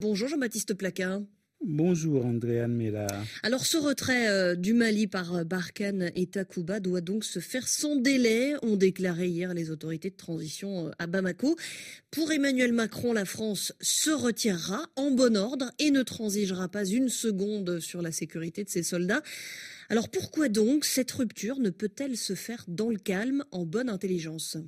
Bonjour Jean-Baptiste Plaquin. Bonjour Andréane Mella. Alors ce retrait euh, du Mali par euh, Barkhane et Takuba doit donc se faire sans délai, ont déclaré hier les autorités de transition euh, à Bamako. Pour Emmanuel Macron, la France se retirera en bon ordre et ne transigera pas une seconde sur la sécurité de ses soldats. Alors pourquoi donc cette rupture ne peut-elle se faire dans le calme, en bonne intelligence?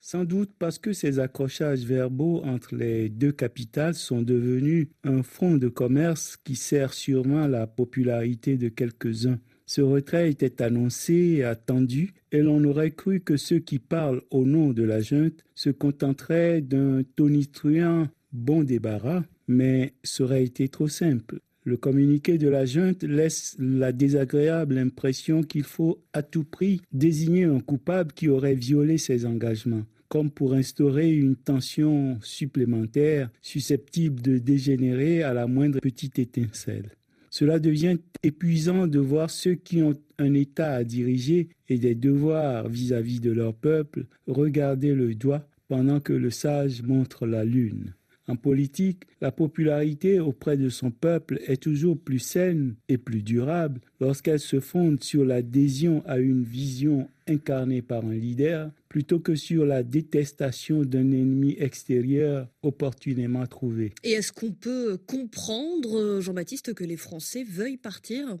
Sans doute parce que ces accrochages verbaux entre les deux capitales sont devenus un front de commerce qui sert sûrement la popularité de quelques-uns. Ce retrait était annoncé et attendu, et l'on aurait cru que ceux qui parlent au nom de la junte se contenteraient d'un tonitruant bon débarras, mais ça aurait été trop simple. Le communiqué de la junte laisse la désagréable impression qu'il faut à tout prix désigner un coupable qui aurait violé ses engagements comme pour instaurer une tension supplémentaire susceptible de dégénérer à la moindre petite étincelle. Cela devient épuisant de voir ceux qui ont un État à diriger et des devoirs vis-à-vis de leur peuple regarder le doigt pendant que le sage montre la lune. En politique, la popularité auprès de son peuple est toujours plus saine et plus durable lorsqu'elle se fonde sur l'adhésion à une vision incarnée par un leader plutôt que sur la détestation d'un ennemi extérieur opportunément trouvé. Et est-ce qu'on peut comprendre, Jean-Baptiste, que les Français veuillent partir?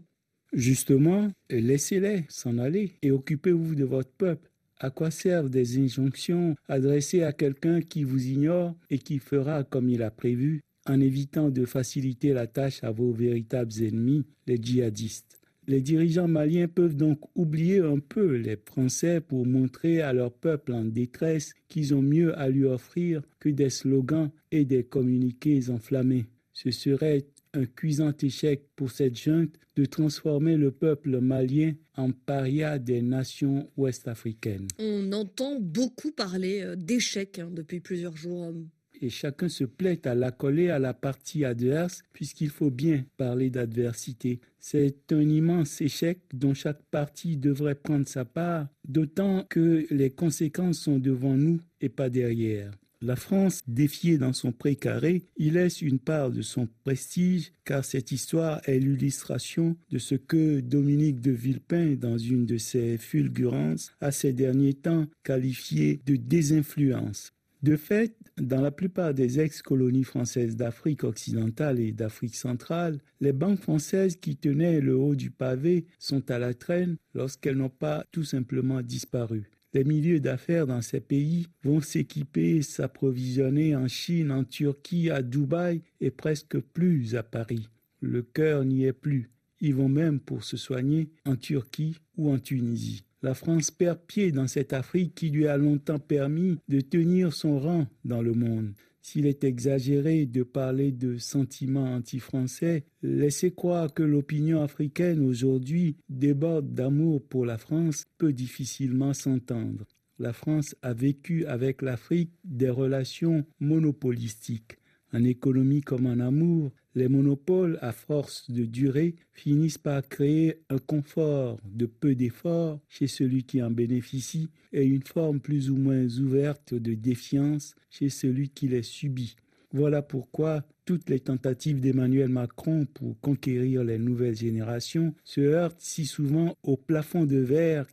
Justement, laissez-les s'en aller et occupez-vous de votre peuple. À quoi servent des injonctions adressées à quelqu'un qui vous ignore et qui fera comme il a prévu, en évitant de faciliter la tâche à vos véritables ennemis, les djihadistes? Les dirigeants maliens peuvent donc oublier un peu les Français pour montrer à leur peuple en détresse qu'ils ont mieux à lui offrir que des slogans et des communiqués enflammés. Ce serait un cuisant échec pour cette junte de transformer le peuple malien en paria des nations ouest-africaines. On entend beaucoup parler euh, d'échec hein, depuis plusieurs jours et chacun se plaît à l'accoler à la partie adverse puisqu'il faut bien parler d'adversité. C'est un immense échec dont chaque partie devrait prendre sa part, d'autant que les conséquences sont devant nous et pas derrière. La France, défiée dans son précaré, y laisse une part de son prestige, car cette histoire est l'illustration de ce que Dominique de Villepin, dans une de ses fulgurances, a ces derniers temps qualifié de désinfluence. De fait, dans la plupart des ex-colonies françaises d'Afrique occidentale et d'Afrique centrale, les banques françaises qui tenaient le haut du pavé sont à la traîne lorsqu'elles n'ont pas tout simplement disparu. Les milieux d'affaires dans ces pays vont s'équiper, s'approvisionner en Chine, en Turquie, à Dubaï et presque plus à Paris. Le cœur n'y est plus. Ils vont même pour se soigner en Turquie ou en Tunisie. La France perd pied dans cette Afrique qui lui a longtemps permis de tenir son rang dans le monde. S'il est exagéré de parler de sentiments anti-français, laissez croire que l'opinion africaine aujourd'hui déborde d'amour pour la France peut difficilement s'entendre. La France a vécu avec l'Afrique des relations monopolistiques. En économie comme en amour, les monopoles, à force de durer, finissent par créer un confort de peu d'efforts chez celui qui en bénéficie et une forme plus ou moins ouverte de défiance chez celui qui les subit. Voilà pourquoi toutes les tentatives d'Emmanuel Macron pour conquérir les nouvelles générations se heurtent si souvent au plafond de verre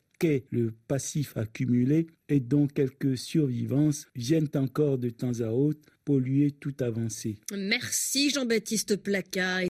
le passif accumulé et dont quelques survivances viennent encore de temps à autre polluer toute avancée. Merci Jean-Baptiste Placa.